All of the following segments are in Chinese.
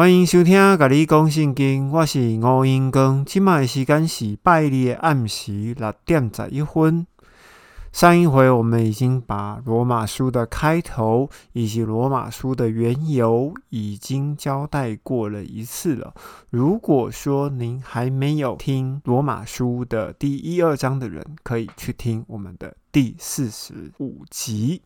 欢迎收听《甲你讲圣经》，我是吴英光。今麦时间是拜日的暗时六点十一分。上一回我们已经把罗马书的开头以及罗马书的缘由已经交代过了一次了。如果说您还没有听罗马书的第一二章的人，可以去听我们的第四十五集。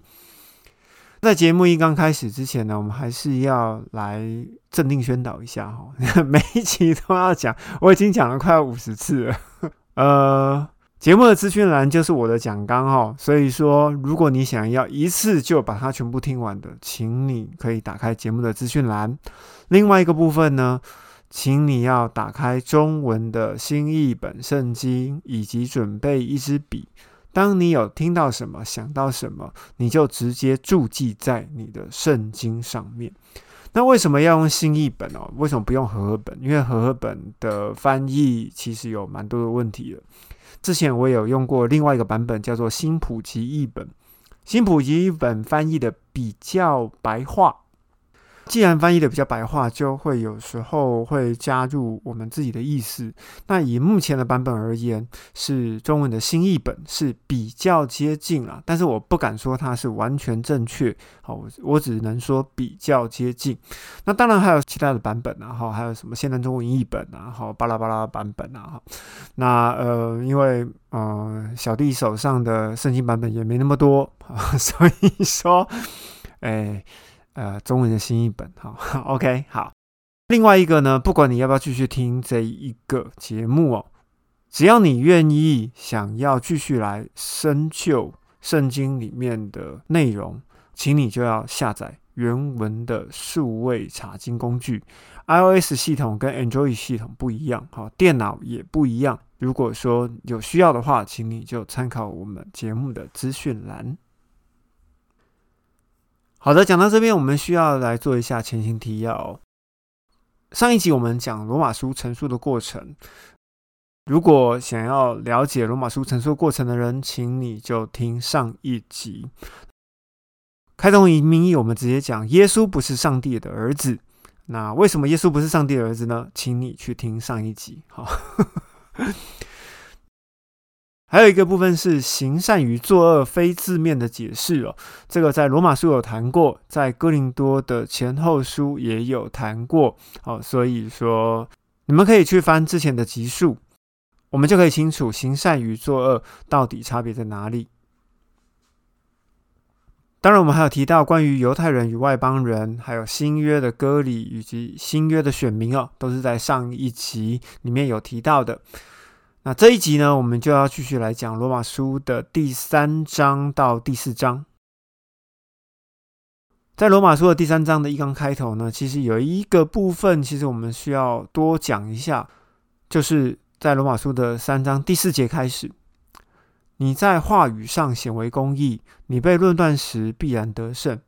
在节目一刚开始之前呢，我们还是要来镇定宣导一下哈，每一集都要讲，我已经讲了快五十次了。呃，节目的资讯栏就是我的讲纲哈，所以说如果你想要一次就把它全部听完的，请你可以打开节目的资讯栏。另外一个部分呢，请你要打开中文的新译本圣经，以及准备一支笔。当你有听到什么、想到什么，你就直接注记在你的圣经上面。那为什么要用新译本哦？为什么不用和合本？因为和合本的翻译其实有蛮多的问题的。之前我有用过另外一个版本，叫做新普及译本。新普及译本翻译的比较白话。既然翻译的比较白话，就会有时候会加入我们自己的意思。那以目前的版本而言，是中文的新译本是比较接近了，但是我不敢说它是完全正确。好，我我只能说比较接近。那当然还有其他的版本啊，哈，还有什么现代中文译本啊，好，巴拉巴拉版本啊，那呃，因为呃，小弟手上的圣经版本也没那么多，所以说，哎。呃，中文的新译本，好，OK，好。另外一个呢，不管你要不要继续听这一个节目哦，只要你愿意，想要继续来深究圣经里面的内容，请你就要下载原文的数位查经工具。iOS 系统跟 Android 系统不一样，好，电脑也不一样。如果说有需要的话，请你就参考我们节目的资讯栏。好的，讲到这边，我们需要来做一下前情提要。上一集我们讲罗马书陈述的过程，如果想要了解罗马书陈述过程的人，请你就听上一集。开宗明义，我们直接讲耶稣不是上帝的儿子。那为什么耶稣不是上帝的儿子呢？请你去听上一集。好。还有一个部分是行善与作恶非字面的解释哦，这个在罗马书有谈过，在哥林多的前后书也有谈过哦，所以说你们可以去翻之前的集数，我们就可以清楚行善与作恶到底差别在哪里。当然，我们还有提到关于犹太人与外邦人，还有新约的割礼以及新约的选民哦，都是在上一集里面有提到的。那这一集呢，我们就要继续来讲罗马书的第三章到第四章。在罗马书的第三章的一刚开头呢，其实有一个部分，其实我们需要多讲一下，就是在罗马书的三章第四节开始，你在话语上显为公义，你被论断时必然得胜。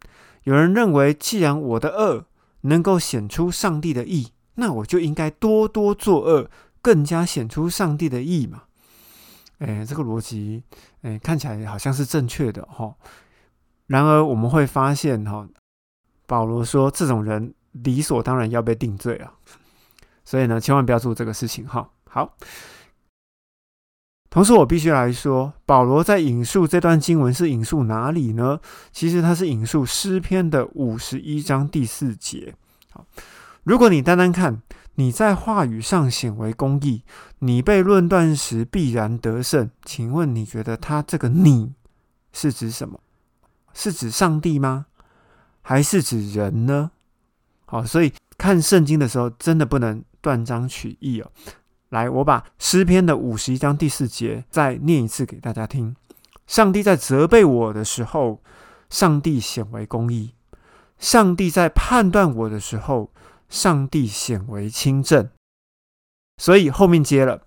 有人认为，既然我的恶能够显出上帝的义，那我就应该多多作恶。更加显出上帝的意嘛？哎，这个逻辑，哎，看起来好像是正确的哈。然而，我们会发现哈，保罗说这种人理所当然要被定罪啊。所以呢，千万不要做这个事情哈。好，同时我必须来说，保罗在引述这段经文是引述哪里呢？其实他是引述诗篇的五十一章第四节。好，如果你单单看。你在话语上显为公义，你被论断时必然得胜。请问你觉得他这个“你”是指什么？是指上帝吗？还是指人呢？好，所以看圣经的时候，真的不能断章取义哦。来，我把诗篇的五十一章第四节再念一次给大家听。上帝在责备我的时候，上帝显为公义；上帝在判断我的时候。上帝显为清正，所以后面接了。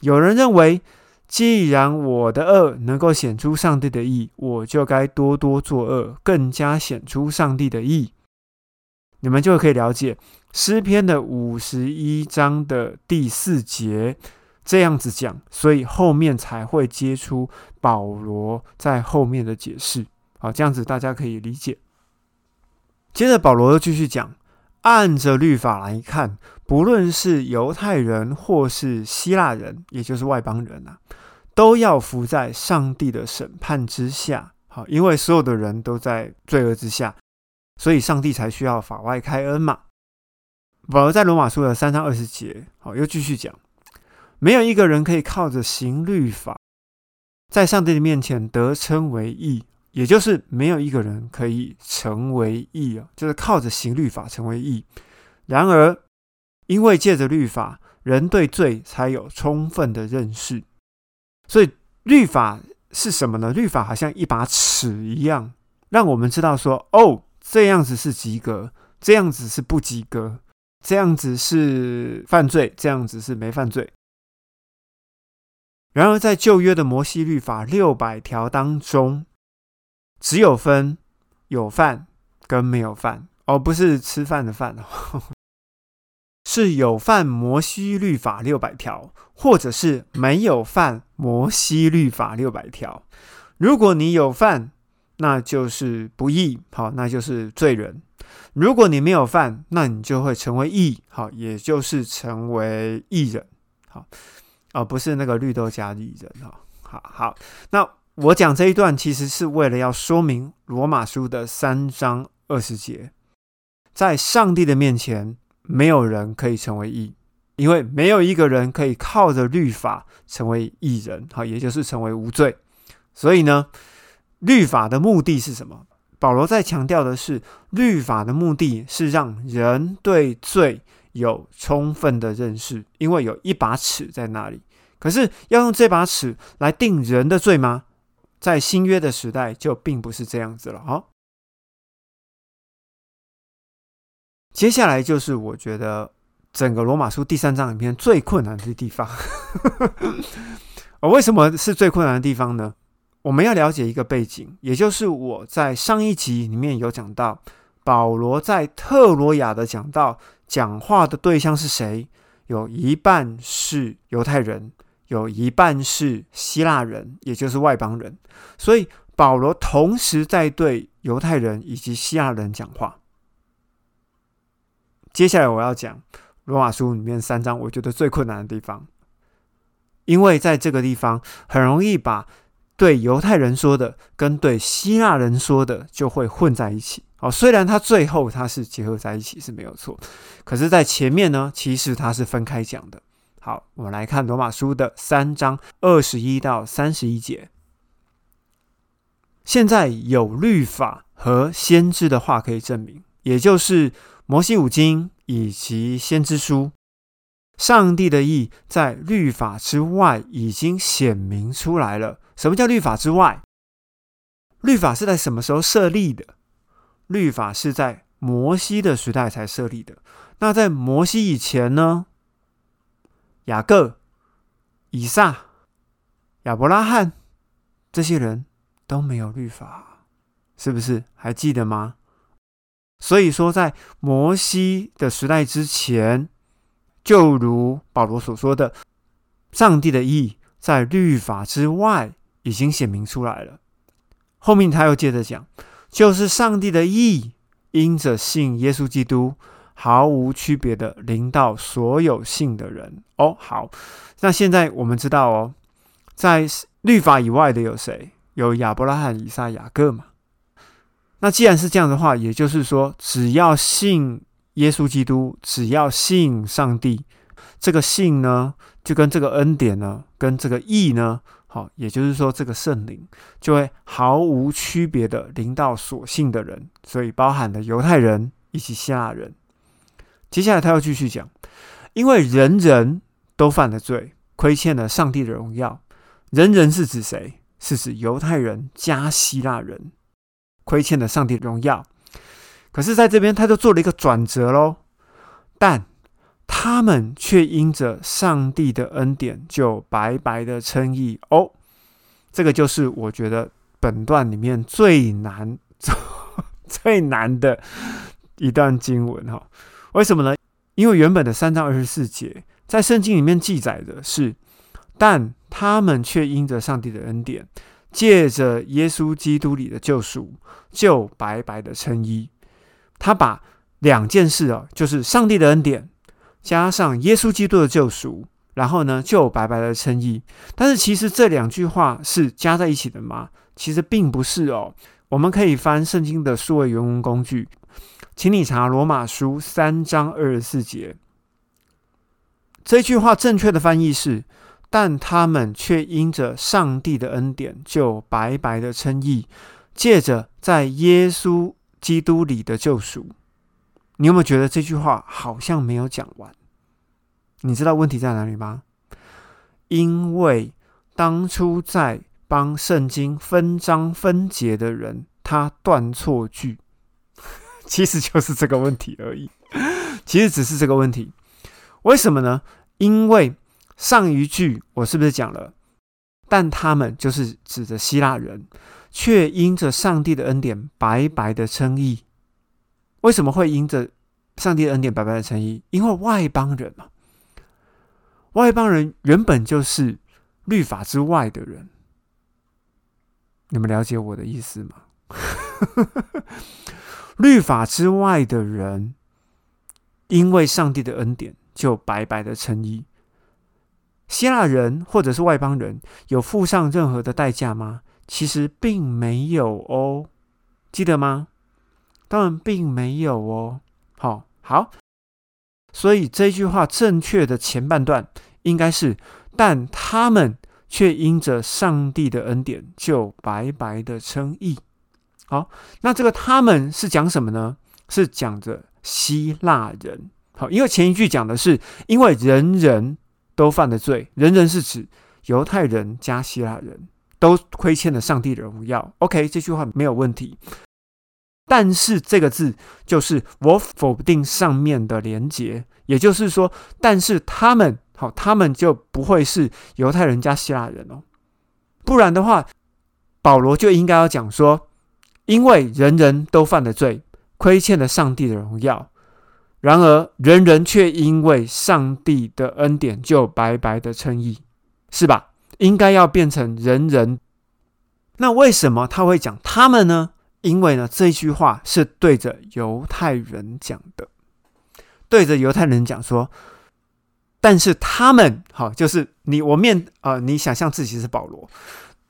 有人认为，既然我的恶能够显出上帝的义，我就该多多作恶，更加显出上帝的义。你们就可以了解诗篇的五十一章的第四节这样子讲，所以后面才会接出保罗在后面的解释。好，这样子大家可以理解。接着保罗又继续讲。按着律法来看，不论是犹太人或是希腊人，也就是外邦人啊，都要服在上帝的审判之下。好，因为所有的人都在罪恶之下，所以上帝才需要法外开恩嘛。保罗在罗马书的三章二十节，好，又继续讲，没有一个人可以靠着行律法，在上帝的面前得称为义。也就是没有一个人可以成为义啊，就是靠着行律法成为义。然而，因为借着律法，人对罪才有充分的认识。所以，律法是什么呢？律法好像一把尺一样，让我们知道说：哦，这样子是及格，这样子是不及格，这样子是犯罪，这样子是没犯罪。然而，在旧约的摩西律法六百条当中，只有分有饭跟没有饭，而不是吃饭的饭哦，是有饭摩西律法六百条，或者是没有饭摩西律法六百条。如果你有饭，那就是不义，好，那就是罪人；如果你没有饭，那你就会成为义，好，也就是成为义人，好，而不是那个绿豆加义人，哈，好好，那。我讲这一段，其实是为了要说明罗马书的三章二十节，在上帝的面前，没有人可以成为义，因为没有一个人可以靠着律法成为义人，好，也就是成为无罪。所以呢，律法的目的是什么？保罗在强调的是，律法的目的是让人对罪有充分的认识，因为有一把尺在那里。可是要用这把尺来定人的罪吗？在新约的时代，就并不是这样子了哈。接下来就是我觉得整个罗马书第三章里面最困难的地方。为什么是最困难的地方呢？我们要了解一个背景，也就是我在上一集里面有讲到，保罗在特罗亚的讲到，讲话的对象是谁？有一半是犹太人。有一半是希腊人，也就是外邦人，所以保罗同时在对犹太人以及希腊人讲话。接下来我要讲罗马书里面三章，我觉得最困难的地方，因为在这个地方很容易把对犹太人说的跟对希腊人说的就会混在一起。哦，虽然他最后他是结合在一起是没有错，可是，在前面呢，其实他是分开讲的。好，我们来看罗马书的三章二十一到三十一节。现在有律法和先知的话可以证明，也就是摩西五经以及先知书，上帝的意在律法之外已经显明出来了。什么叫律法之外？律法是在什么时候设立的？律法是在摩西的时代才设立的。那在摩西以前呢？雅各、以撒、亚伯拉罕这些人都没有律法，是不是？还记得吗？所以说，在摩西的时代之前，就如保罗所说的，上帝的意在律法之外已经显明出来了。后面他又接着讲，就是上帝的意因着信耶稣基督。毫无区别的临到所有信的人哦。好，那现在我们知道哦，在律法以外的有谁？有亚伯拉罕、以撒、雅各嘛？那既然是这样的话，也就是说，只要信耶稣基督，只要信上帝，这个信呢，就跟这个恩典呢，跟这个义呢，好，也就是说，这个圣灵就会毫无区别的临到所信的人，所以包含了犹太人以及希腊人。接下来他要继续讲，因为人人都犯了罪，亏欠了上帝的荣耀。人人是指谁？是指犹太人加希腊人，亏欠了上帝的荣耀。可是，在这边他就做了一个转折喽。但他们却因着上帝的恩典，就白白的称义哦。这个就是我觉得本段里面最难、最难的一段经文哈。为什么呢？因为原本的三章二十四节在圣经里面记载的是，但他们却因着上帝的恩典，借着耶稣基督里的救赎，就白白的称义。他把两件事哦，就是上帝的恩典加上耶稣基督的救赎，然后呢就白白的称义。但是其实这两句话是加在一起的吗？其实并不是哦。我们可以翻圣经的数位原文工具，请你查罗马书三章二十四节。这句话正确的翻译是：但他们却因着上帝的恩典，就白白的称义，借着在耶稣基督里的救赎。你有没有觉得这句话好像没有讲完？你知道问题在哪里吗？因为当初在帮圣经分章分节的人，他断错句，其实就是这个问题而已。其实只是这个问题，为什么呢？因为上一句我是不是讲了？但他们就是指着希腊人，却因着上帝的恩典白白的称义。为什么会因着上帝恩典白白的称义？因为外邦人嘛，外邦人原本就是律法之外的人。你们了解我的意思吗？律法之外的人，因为上帝的恩典，就白白的称义。希腊人或者是外邦人，有付上任何的代价吗？其实并没有哦，记得吗？当然并没有哦。好，好，所以这句话正确的前半段应该是，但他们却因着上帝的恩典，就白白的称义。好，那这个他们是讲什么呢？是讲着希腊人。好，因为前一句讲的是，因为人人都犯了罪，人人是指犹太人加希腊人都亏欠了上帝的荣耀。OK，这句话没有问题。但是这个字就是我否定上面的连结，也就是说，但是他们好，他们就不会是犹太人加希腊人哦，不然的话，保罗就应该要讲说，因为人人都犯了罪，亏欠了上帝的荣耀，然而人人却因为上帝的恩典就白白的称义，是吧？应该要变成人人。那为什么他会讲他们呢？因为呢，这句话是对着犹太人讲的，对着犹太人讲说，但是他们好，就是你我面啊，你想象自己是保罗，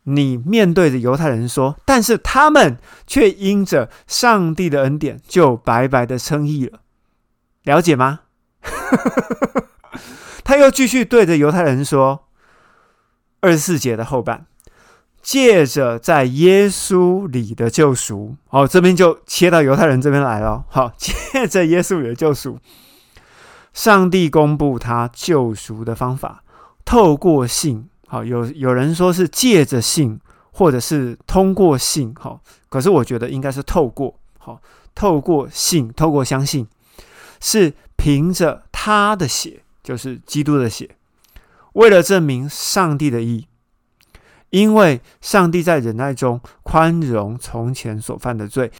你面对着犹太人说，但是他们却因着上帝的恩典，就白白的称义了，了解吗？他又继续对着犹太人说，二十四节的后半。借着在耶稣里的救赎，好，这边就切到犹太人这边来了。好，借着耶稣里的救赎，上帝公布他救赎的方法，透过信。好，有有人说是借着信，或者是通过信。好，可是我觉得应该是透过。好，透过信，透过相信，是凭着他的血，就是基督的血，为了证明上帝的意。因为上帝在忍耐中宽容从前所犯的罪，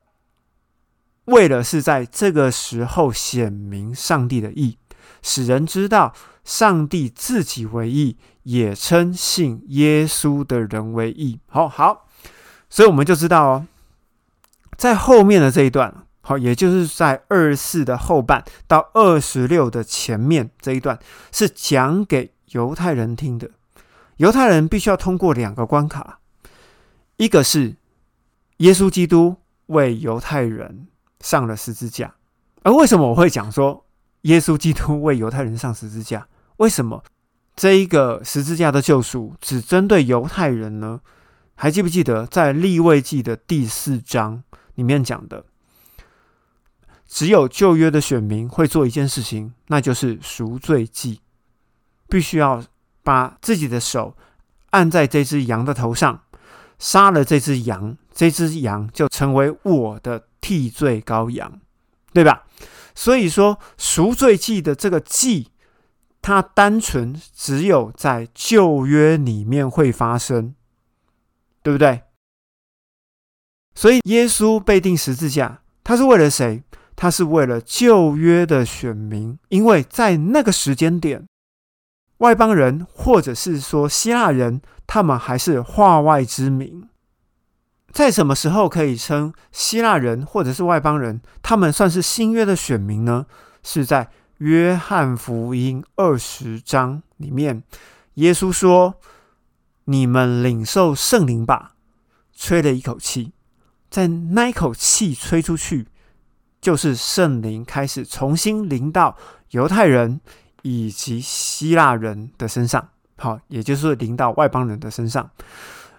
为了是在这个时候显明上帝的意，使人知道上帝自己为义，也称信耶稣的人为义。好好，所以我们就知道哦，在后面的这一段，好，也就是在二四的后半到二十六的前面这一段，是讲给犹太人听的。犹太人必须要通过两个关卡，一个是耶稣基督为犹太人上了十字架。而为什么我会讲说耶稣基督为犹太人上十字架？为什么这一个十字架的救赎只针对犹太人呢？还记不记得在立位记的第四章里面讲的，只有旧约的选民会做一件事情，那就是赎罪祭，必须要。把自己的手按在这只羊的头上，杀了这只羊，这只羊就成为我的替罪羔羊，对吧？所以说赎罪祭的这个祭，它单纯只有在旧约里面会发生，对不对？所以耶稣被钉十字架，他是为了谁？他是为了旧约的选民，因为在那个时间点。外邦人，或者是说希腊人，他们还是化外之民。在什么时候可以称希腊人或者是外邦人，他们算是新约的选民呢？是在约翰福音二十章里面，耶稣说：“你们领受圣灵吧。”吹了一口气，在那一口气吹出去，就是圣灵开始重新临到犹太人以及希腊人的身上。好，也就是临到外邦人的身上。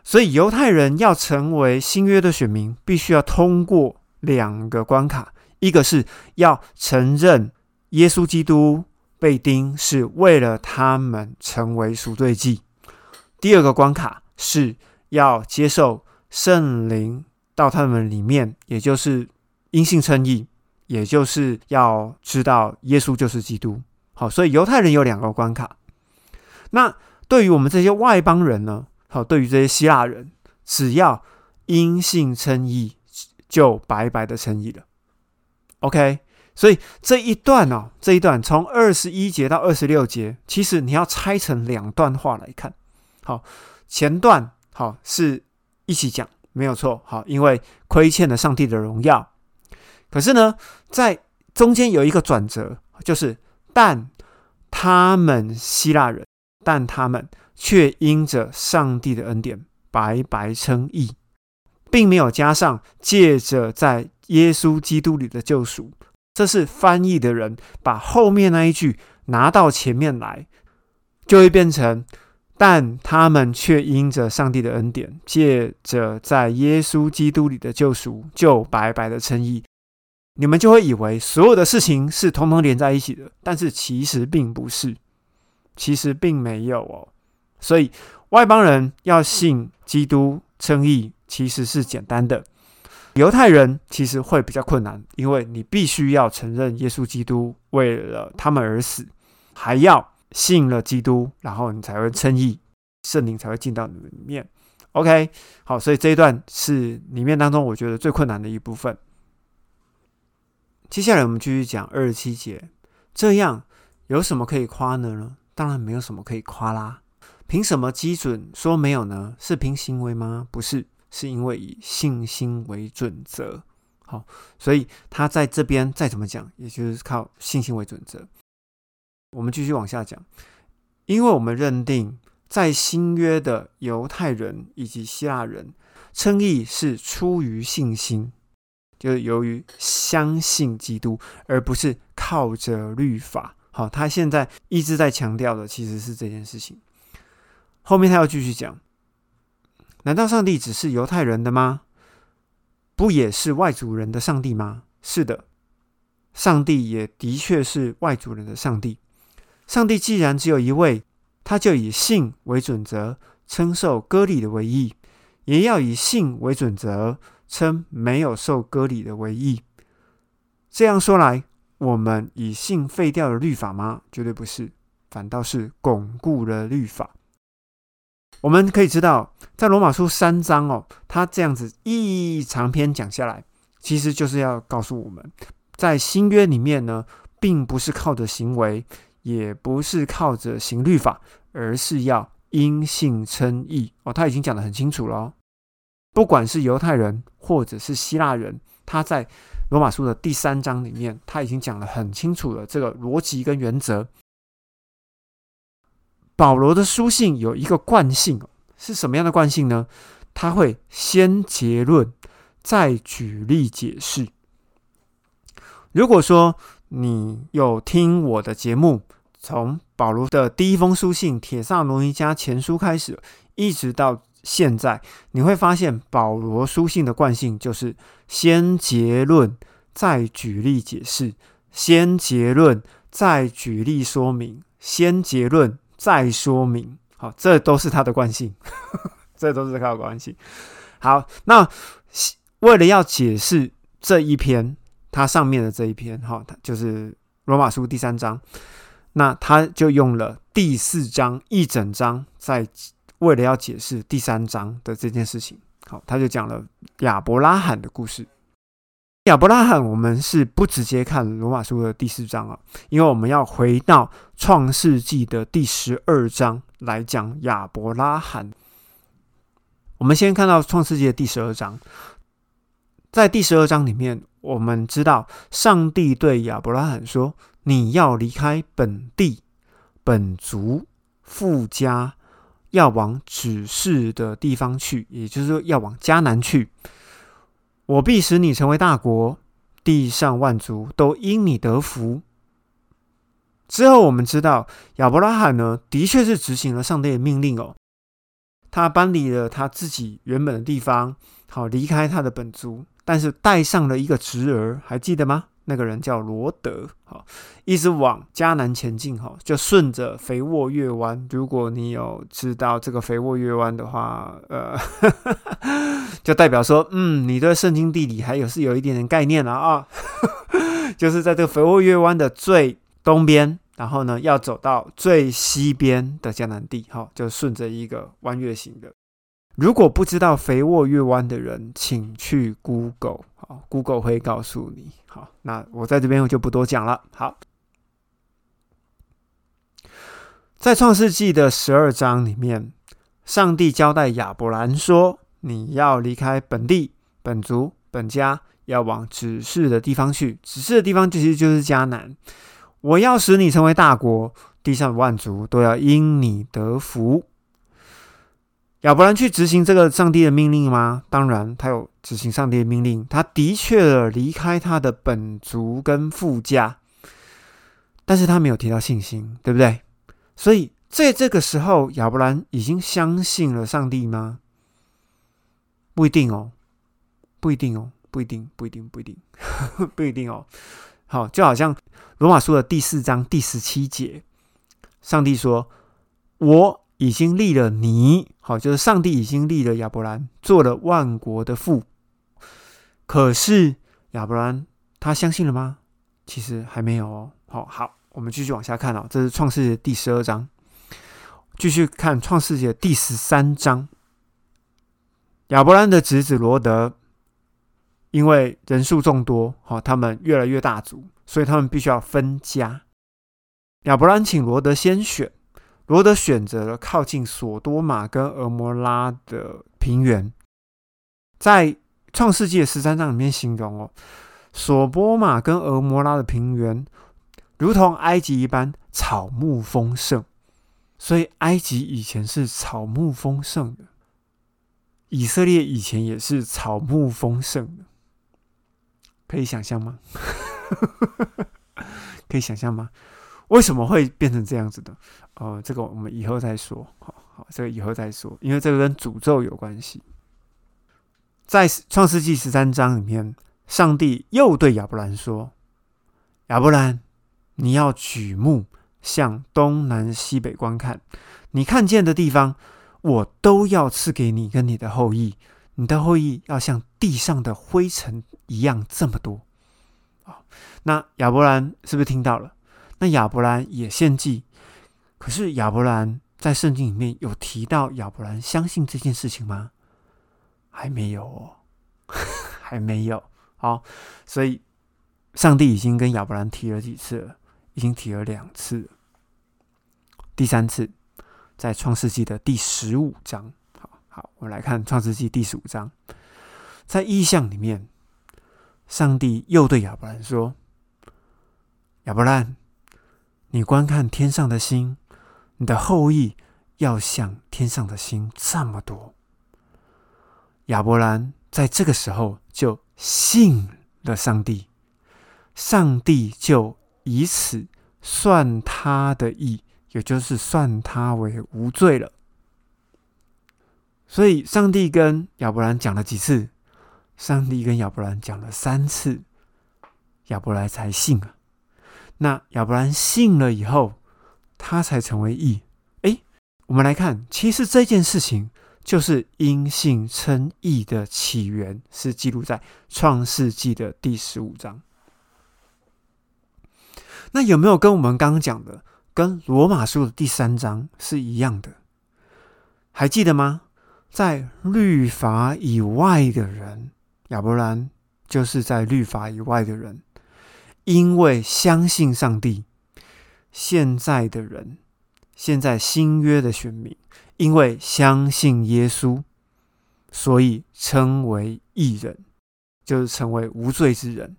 所以犹太人要成为新约的选民，必须要通过两个关卡：一个是要承认耶稣基督被钉是为了他们成为赎罪祭；第二个关卡是要接受圣灵到他们里面，也就是因信称义，也就是要知道耶稣就是基督。好，所以犹太人有两个关卡。那对于我们这些外邦人呢？好，对于这些希腊人，只要因信称义，就白白的称义了。OK，所以这一段哦，这一段从二十一节到二十六节，其实你要拆成两段话来看。好，前段好是一起讲，没有错。好，因为亏欠了上帝的荣耀。可是呢，在中间有一个转折，就是但他们希腊人，但他们。却因着上帝的恩典白白称义，并没有加上借着在耶稣基督里的救赎。这是翻译的人把后面那一句拿到前面来，就会变成：但他们却因着上帝的恩典，借着在耶稣基督里的救赎，就白白的称义。你们就会以为所有的事情是统统连在一起的，但是其实并不是，其实并没有哦。所以外邦人要信基督称义，其实是简单的；犹太人其实会比较困难，因为你必须要承认耶稣基督为了他们而死，还要信了基督，然后你才会称义，圣灵才会进到你们里面。OK，好，所以这一段是里面当中我觉得最困难的一部分。接下来我们继续讲二十七节，这样有什么可以夸呢？当然没有什么可以夸啦。凭什么基准说没有呢？是凭行为吗？不是，是因为以信心为准则。好，所以他在这边再怎么讲，也就是靠信心为准则。我们继续往下讲，因为我们认定在新约的犹太人以及希腊人称义是出于信心，就是由于相信基督，而不是靠着律法。好，他现在一直在强调的其实是这件事情。后面他要继续讲，难道上帝只是犹太人的吗？不也是外族人的上帝吗？是的，上帝也的确是外族人的上帝。上帝既然只有一位，他就以信为准则，称受割礼的为义，也要以信为准则，称没有受割礼的为义。这样说来，我们以信废掉了律法吗？绝对不是，反倒是巩固了律法。我们可以知道，在罗马书三章哦，他这样子一长篇讲下来，其实就是要告诉我们，在新约里面呢，并不是靠着行为，也不是靠着行律法，而是要因信称义哦。他已经讲得很清楚了，不管是犹太人或者是希腊人，他在罗马书的第三章里面，他已经讲得很清楚了这个逻辑跟原则。保罗的书信有一个惯性，是什么样的惯性呢？他会先结论，再举例解释。如果说你有听我的节目，从保罗的第一封书信《铁萨罗尼迦前书》开始，一直到现在，你会发现保罗书信的惯性就是先结论，再举例解释；先结论，再举例说明；先结论。再说明，好，这都是他的惯性，这都是他的惯性。好，那为了要解释这一篇，它上面的这一篇，哈，就是罗马书第三章，那他就用了第四章一整章，在为了要解释第三章的这件事情，好，他就讲了亚伯拉罕的故事。亚伯拉罕，我们是不直接看罗马书的第四章啊，因为我们要回到创世纪的第十二章来讲亚伯拉罕。我们先看到创世纪的第十二章，在第十二章里面，我们知道上帝对亚伯拉罕说：“你要离开本地、本族、富家，要往指示的地方去，也就是说，要往迦南去。我必使你成为大国，地上万族都因你得福。”之后，我们知道亚伯拉罕呢，的确是执行了上帝的命令哦。他搬离了他自己原本的地方，好离开他的本族，但是带上了一个侄儿，还记得吗？那个人叫罗德，好，一直往迦南前进，哈，就顺着肥沃月湾。如果你有知道这个肥沃月湾的话，呃，就代表说，嗯，你对圣经地理还有是有一点点概念了啊，就是在这个肥沃月湾的最东边。然后呢，要走到最西边的迦南地，哈，就顺着一个弯月形的。如果不知道肥沃月湾的人，请去 Google，好，Google 会告诉你。好，那我在这边我就不多讲了。好，在创世纪的十二章里面，上帝交代亚伯兰说：“你要离开本地、本族、本家，要往指示的地方去。指示的地方其实就是迦南。”我要使你成为大国，地上的万族都要因你得福。亚伯兰去执行这个上帝的命令吗？当然，他有执行上帝的命令。他的确离开他的本族跟富家，但是他没有提到信心，对不对？所以在这个时候，亚伯兰已经相信了上帝吗？不一定哦，不一定哦，不一定，不一定，不一定，不一定哦。好，就好像罗马书的第四章第十七节，上帝说：“我已经立了你。”好，就是上帝已经立了亚伯兰，做了万国的父。可是亚伯兰他相信了吗？其实还没有哦。好好，我们继续往下看哦。这是创世纪第十二章，继续看创世纪第十三章。亚伯兰的侄子罗德。因为人数众多，好，他们越来越大族，所以他们必须要分家。亚伯兰请罗德先选，罗德选择了靠近索多玛跟俄摩拉的平原。在创世纪的十三章里面形容哦，索波玛跟俄摩拉的平原如同埃及一般草木丰盛，所以埃及以前是草木丰盛的，以色列以前也是草木丰盛的。可以想象吗？可以想象吗？为什么会变成这样子的？哦，这个我们以后再说。好好，这个以后再说，因为这个跟诅咒有关系。在创世纪十三章里面，上帝又对亚伯兰说：“亚伯兰，你要举目向东南西北观看，你看见的地方，我都要赐给你跟你的后裔。”你的后裔要像地上的灰尘一样这么多啊！那亚伯兰是不是听到了？那亚伯兰也献祭，可是亚伯兰在圣经里面有提到亚伯兰相信这件事情吗？还没有哦，还没有。好，所以上帝已经跟亚伯兰提了几次了，已经提了两次，第三次在创世纪的第十五章。好，我们来看创世纪第十五章，在意象里面，上帝又对亚伯兰说：“亚伯兰，你观看天上的星，你的后裔要像天上的星这么多。”亚伯兰在这个时候就信了上帝，上帝就以此算他的义，也就是算他为无罪了。所以，上帝跟亚伯兰讲了几次？上帝跟亚伯兰讲了三次，亚伯兰才信啊。那亚伯兰信了以后，他才成为义。哎，我们来看，其实这件事情就是因信称义的起源，是记录在创世纪的第十五章。那有没有跟我们刚刚讲的，跟罗马书的第三章是一样的？还记得吗？在律法以外的人，亚伯兰就是在律法以外的人，因为相信上帝。现在的人，现在新约的选民，因为相信耶稣，所以称为义人，就是成为无罪之人。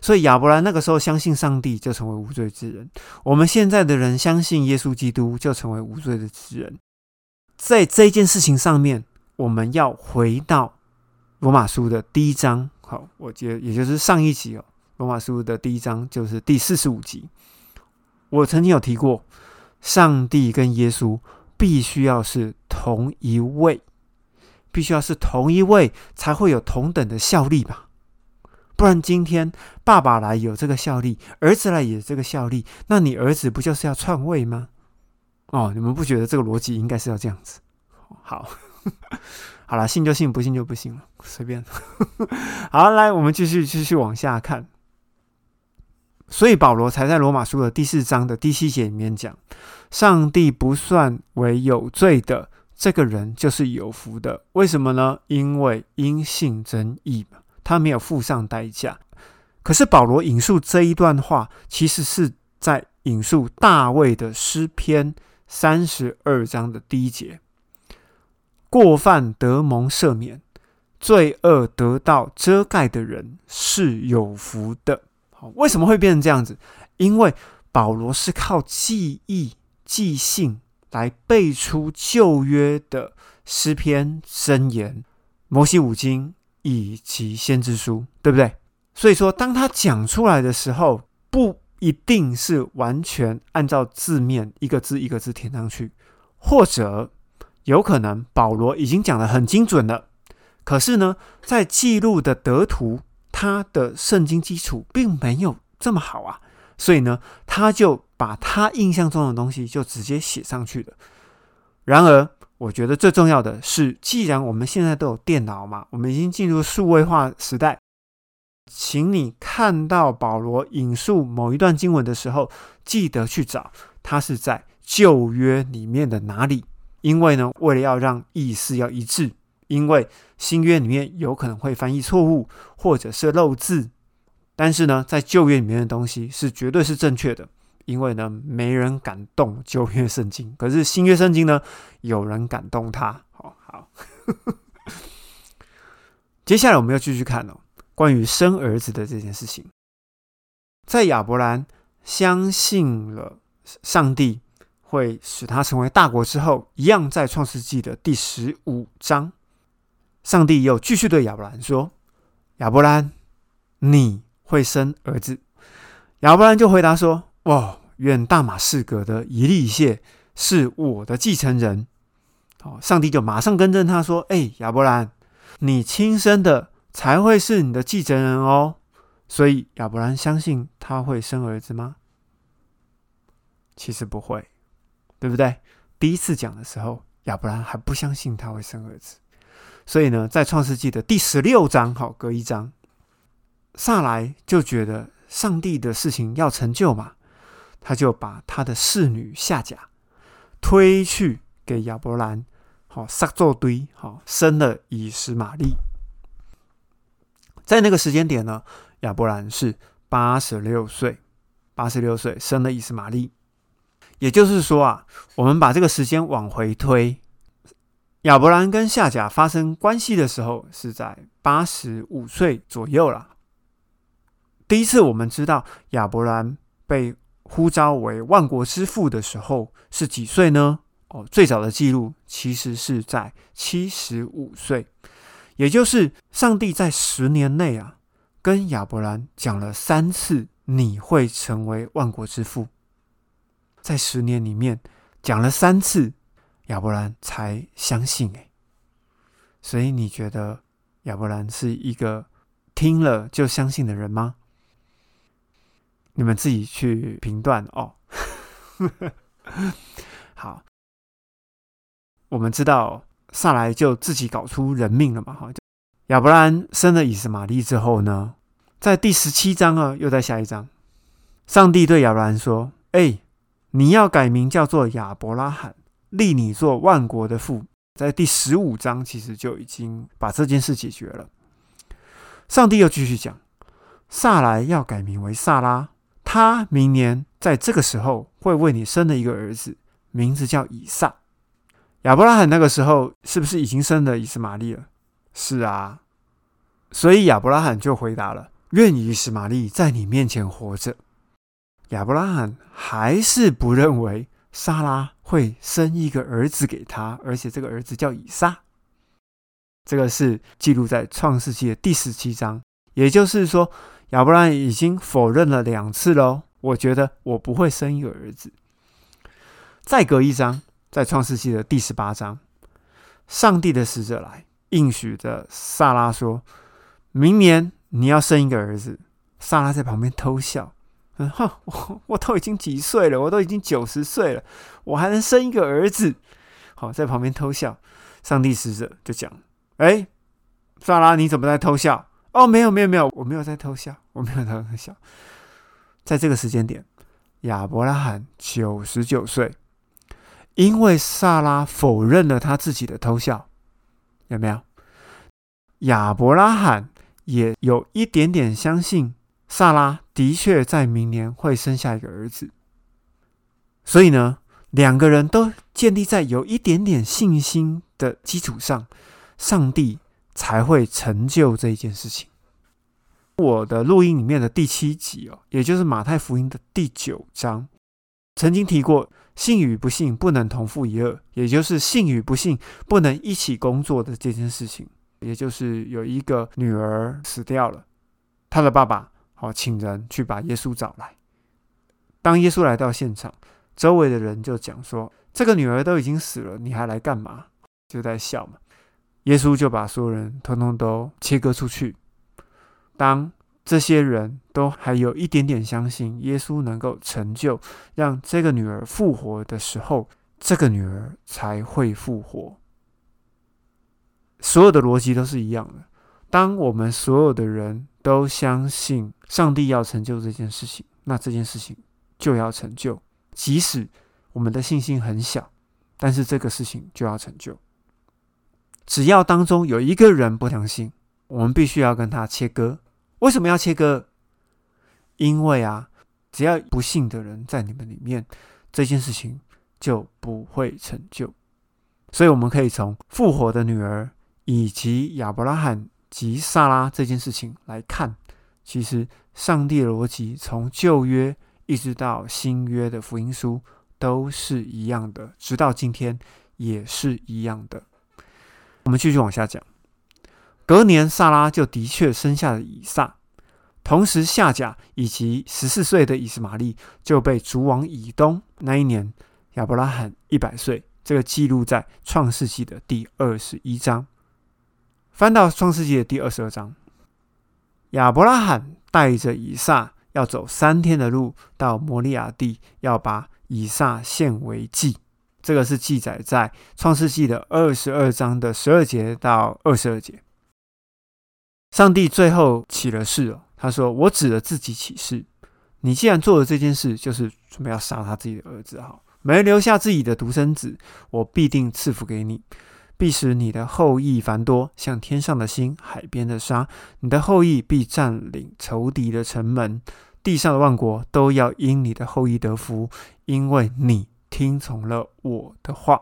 所以亚伯兰那个时候相信上帝，就成为无罪之人。我们现在的人相信耶稣基督，就成为无罪的之人。在这件事情上面，我们要回到罗马书的第一章。好，我得也就是上一集哦，罗马书的第一章就是第四十五集。我曾经有提过，上帝跟耶稣必须要是同一位，必须要是同一位，才会有同等的效力吧。不然今天爸爸来有这个效力，儿子来也这个效力，那你儿子不就是要篡位吗？哦，你们不觉得这个逻辑应该是要这样子？好，好了，信就信，不信就不信了，随便。好，来，我们继续继续往下看。所以保罗才在罗马书的第四章的第七节里面讲，上帝不算为有罪的这个人就是有福的。为什么呢？因为因信真义嘛。他没有付上代价，可是保罗引述这一段话，其实是在引述大卫的诗篇三十二章的第一节：“过犯得蒙赦免，罪恶得到遮盖的人是有福的。”好，为什么会变成这样子？因为保罗是靠记忆、记性来背出旧约的诗篇、箴言、摩西五经。以及先知书，对不对？所以说，当他讲出来的时候，不一定是完全按照字面一个字一个字填上去，或者有可能保罗已经讲的很精准了。可是呢，在记录的得图，他的圣经基础并没有这么好啊，所以呢，他就把他印象中的东西就直接写上去了。然而，我觉得最重要的是，既然我们现在都有电脑嘛，我们已经进入数位化时代，请你看到保罗引述某一段经文的时候，记得去找他是在旧约里面的哪里，因为呢，为了要让意思要一致，因为新约里面有可能会翻译错误或者是漏字，但是呢，在旧约里面的东西是绝对是正确的。因为呢，没人敢动旧约圣经，可是新约圣经呢，有人敢动它。好好，接下来我们要继续看哦，关于生儿子的这件事情。在亚伯兰相信了上帝会使他成为大国之后，一样在创世纪的第十五章，上帝又继续对亚伯兰说：“亚伯兰，你会生儿子。”亚伯兰就回答说。哇！愿大马士革的一利谢是我的继承人。好，上帝就马上更正他说：“哎，亚伯兰，你亲生的才会是你的继承人哦。”所以亚伯兰相信他会生儿子吗？其实不会，对不对？第一次讲的时候，亚伯兰还不相信他会生儿子。所以呢，在创世纪的第十六章，好，隔一章，萨来就觉得上帝的事情要成就嘛。他就把他的侍女夏甲推去给亚伯兰，好撒作堆，好生了以实玛利。在那个时间点呢，亚伯兰是八十六岁，八十六岁生了以实玛利。也就是说啊，我们把这个时间往回推，亚伯兰跟夏甲发生关系的时候是在八十五岁左右了。第一次我们知道亚伯兰被。呼召为万国之父的时候是几岁呢？哦，最早的记录其实是在七十五岁，也就是上帝在十年内啊，跟亚伯兰讲了三次你会成为万国之父，在十年里面讲了三次，亚伯兰才相信。诶，所以你觉得亚伯兰是一个听了就相信的人吗？你们自己去评断哦。好，我们知道萨来就自己搞出人命了嘛？哈，亚伯兰生了以实玛利之后呢，在第十七章啊，又在下一章，上帝对亚伯兰说：“哎，你要改名叫做亚伯拉罕，立你做万国的父。”在第十五章其实就已经把这件事解决了。上帝又继续讲，萨来要改名为萨拉。他明年在这个时候会为你生了一个儿子，名字叫以撒。亚伯拉罕那个时候是不是已经生了以斯玛利了？是啊。所以亚伯拉罕就回答了：“愿以实玛利在你面前活着。”亚伯拉罕还是不认为莎拉会生一个儿子给他，而且这个儿子叫以撒。这个是记录在创世纪的第十七章，也就是说，亚伯拉罕已经否认了两次喽。我觉得我不会生一个儿子。再隔一章，在创世纪的第十八章，上帝的使者来应许着萨拉说：“明年你要生一个儿子。”萨拉在旁边偷笑：“嗯哼，我我都已经几岁了？我都已经九十岁了，我还能生一个儿子？”好，在旁边偷笑。上帝使者就讲。哎，萨拉，你怎么在偷笑？哦，没有，没有，没有，我没有在偷笑，我没有在偷笑。在这个时间点，亚伯拉罕九十九岁，因为萨拉否认了他自己的偷笑，有没有？亚伯拉罕也有一点点相信萨拉的确在明年会生下一个儿子，所以呢，两个人都建立在有一点点信心的基础上。上帝才会成就这一件事情。我的录音里面的第七集哦，也就是马太福音的第九章，曾经提过信与不信不能同负一二，也就是信与不信不能一起工作的这件事情。也就是有一个女儿死掉了，她的爸爸好请人去把耶稣找来。当耶稣来到现场，周围的人就讲说：“这个女儿都已经死了，你还来干嘛？”就在笑嘛。耶稣就把所有人通通都切割出去。当这些人都还有一点点相信耶稣能够成就让这个女儿复活的时候，这个女儿才会复活。所有的逻辑都是一样的。当我们所有的人都相信上帝要成就这件事情，那这件事情就要成就。即使我们的信心很小，但是这个事情就要成就。只要当中有一个人不相信，我们必须要跟他切割。为什么要切割？因为啊，只要不信的人在你们里面，这件事情就不会成就。所以我们可以从复活的女儿以及亚伯拉罕及萨拉这件事情来看，其实上帝的逻辑从旧约一直到新约的福音书都是一样的，直到今天也是一样的。我们继续往下讲。隔年，萨拉就的确生下了以撒，同时夏甲以及十四岁的以斯玛利就被逐往以东。那一年，亚伯拉罕一百岁。这个记录在创世纪的第二十一章。翻到创世纪的第二十二章，亚伯拉罕带着以撒要走三天的路到摩利亚地，要把以撒献为祭。这个是记载在创世纪的二十二章的十二节到二十二节。上帝最后起了誓哦，他说：“我指着自己起誓，你既然做了这件事，就是准备要杀他自己的儿子，哈，没留下自己的独生子，我必定赐福给你，必使你的后裔繁多，像天上的星、海边的沙。你的后裔必占领仇敌的城门，地上的万国都要因你的后裔得福，因为你。”听从了我的话，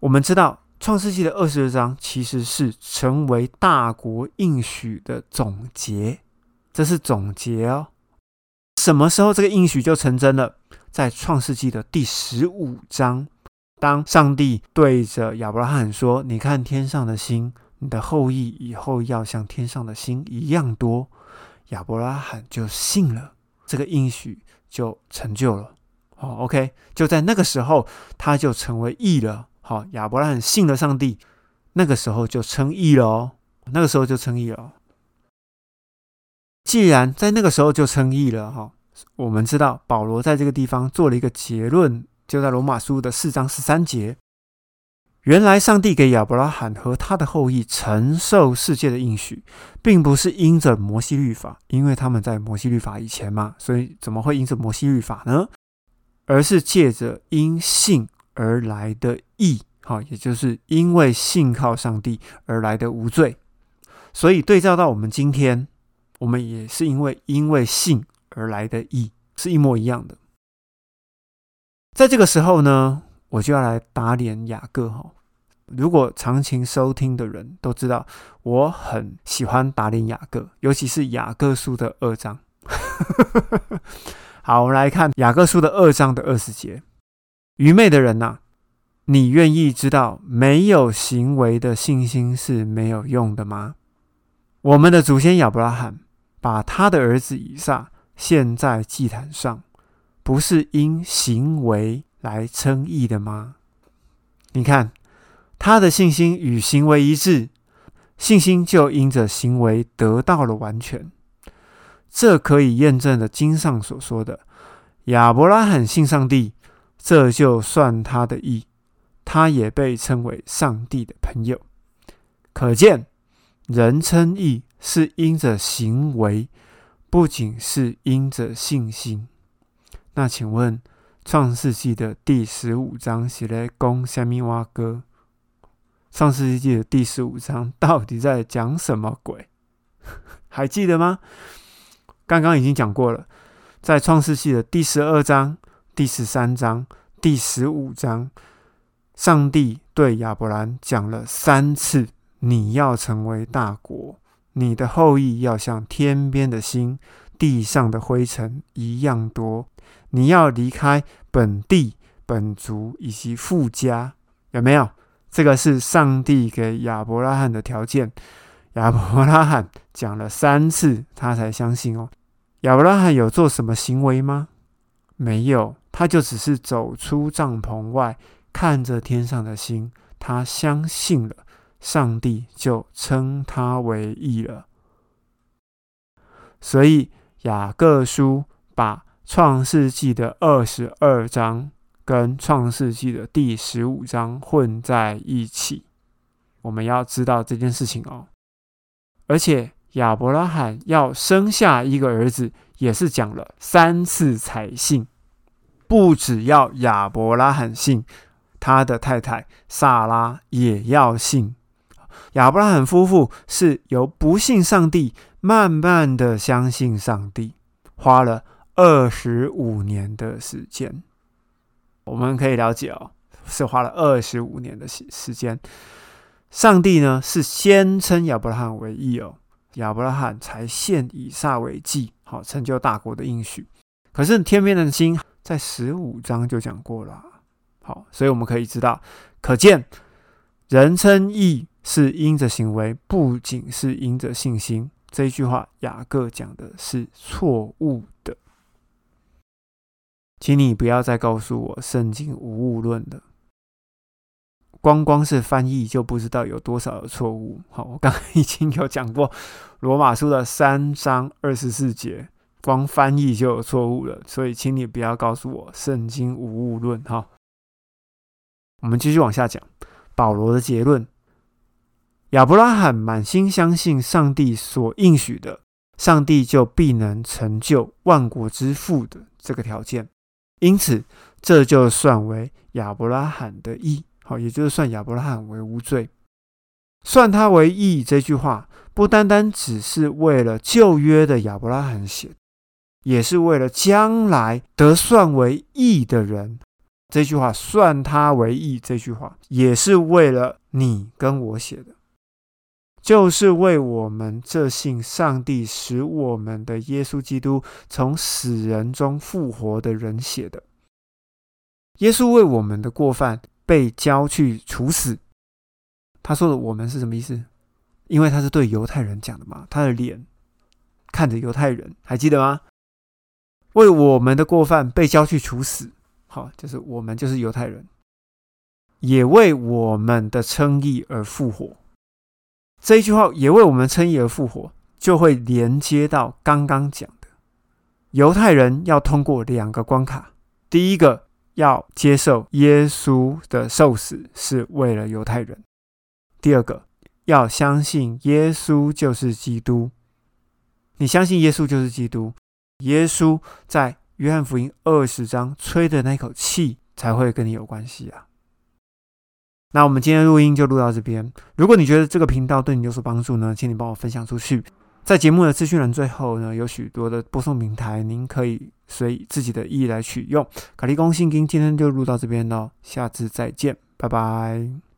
我们知道创世纪的二十二章其实是成为大国应许的总结，这是总结哦。什么时候这个应许就成真了？在创世纪的第十五章，当上帝对着亚伯拉罕说：“你看天上的星，你的后裔以后要像天上的星一样多。”亚伯拉罕就信了，这个应许就成就了。哦，OK，就在那个时候，他就成为义了。好，亚伯拉罕信了上帝，那个时候就称义了哦。那个时候就称义了。既然在那个时候就称义了，哈，我们知道保罗在这个地方做了一个结论，就在罗马书的四章十三节。原来上帝给亚伯拉罕和他的后裔承受世界的应许，并不是因着摩西律法，因为他们在摩西律法以前嘛，所以怎么会因着摩西律法呢？而是借着因信而来的义，好，也就是因为信靠上帝而来的无罪。所以对照到我们今天，我们也是因为因为信而来的义，是一模一样的。在这个时候呢，我就要来打脸雅各哈。如果长情收听的人都知道，我很喜欢打脸雅各，尤其是雅各书的二章。好，我们来看雅各书的二章的二十节：愚昧的人呐，你愿意知道没有行为的信心是没有用的吗？我们的祖先亚伯拉罕把他的儿子以撒献在祭坛上，不是因行为来称义的吗？你看。他的信心与行为一致，信心就因着行为得到了完全。这可以验证了经上所说的：亚伯拉罕信上帝，这就算他的义，他也被称为上帝的朋友。可见，人称义是因着行为，不仅是因着信心。那请问，创世纪的第十五章写来讲虾米话歌？上世纪的第十五章到底在讲什么鬼？还记得吗？刚刚已经讲过了，在创世纪的第十二章、第十三章、第十五章，上帝对亚伯兰讲了三次：你要成为大国，你的后裔要像天边的星、地上的灰尘一样多。你要离开本地、本族以及富家，有没有？这个是上帝给亚伯拉罕的条件，亚伯拉罕讲了三次，他才相信哦。亚伯拉罕有做什么行为吗？没有，他就只是走出帐篷外，看着天上的星，他相信了，上帝就称他为义了。所以雅各书把创世纪的二十二章。跟创世纪的第十五章混在一起，我们要知道这件事情哦。而且亚伯拉罕要生下一个儿子，也是讲了三次才信。不只要亚伯拉罕信，他的太太萨拉也要信。亚伯拉罕夫妇是由不信上帝，慢慢的相信上帝，花了二十五年的时间。我们可以了解哦，是花了二十五年的时时间。上帝呢是先称亚伯拉罕为义哦，亚伯拉罕才献以撒为祭，好成就大国的应许。可是天边的星在十五章就讲过了，好，所以我们可以知道，可见人称义是因着行为，不仅是因着信心。这一句话雅各讲的是错误的。请你不要再告诉我圣经无误论了，光光是翻译就不知道有多少的错误。好，我刚刚已经有讲过罗马书的三章二十四节，光翻译就有错误了，所以请你不要告诉我圣经无误论。哈，我们继续往下讲，保罗的结论：亚伯拉罕满心相信上帝所应许的，上帝就必能成就万国之父的这个条件。因此，这就算为亚伯拉罕的义，好，也就是算亚伯拉罕为无罪，算他为义。这句话不单单只是为了旧约的亚伯拉罕写，也是为了将来得算为义的人。这句话算他为义，这句话也是为了你跟我写的。就是为我们这信上帝使我们的耶稣基督从死人中复活的人写的。耶稣为我们的过犯被交去处死。他说的“我们”是什么意思？因为他是对犹太人讲的嘛。他的脸看着犹太人，还记得吗？为我们的过犯被交去处死。好，就是我们就是犹太人，也为我们的称义而复活。这一句话也为我们称义而复活，就会连接到刚刚讲的犹太人要通过两个关卡：第一个要接受耶稣的受死是为了犹太人；第二个要相信耶稣就是基督。你相信耶稣就是基督，耶稣在约翰福音二十章吹的那口气才会跟你有关系啊。那我们今天录音就录到这边。如果你觉得这个频道对你有所帮助呢，请你帮我分享出去。在节目的资讯栏最后呢，有许多的播送平台，您可以随自己的意来取用。卡利公信金今天就录到这边喽，下次再见，拜拜。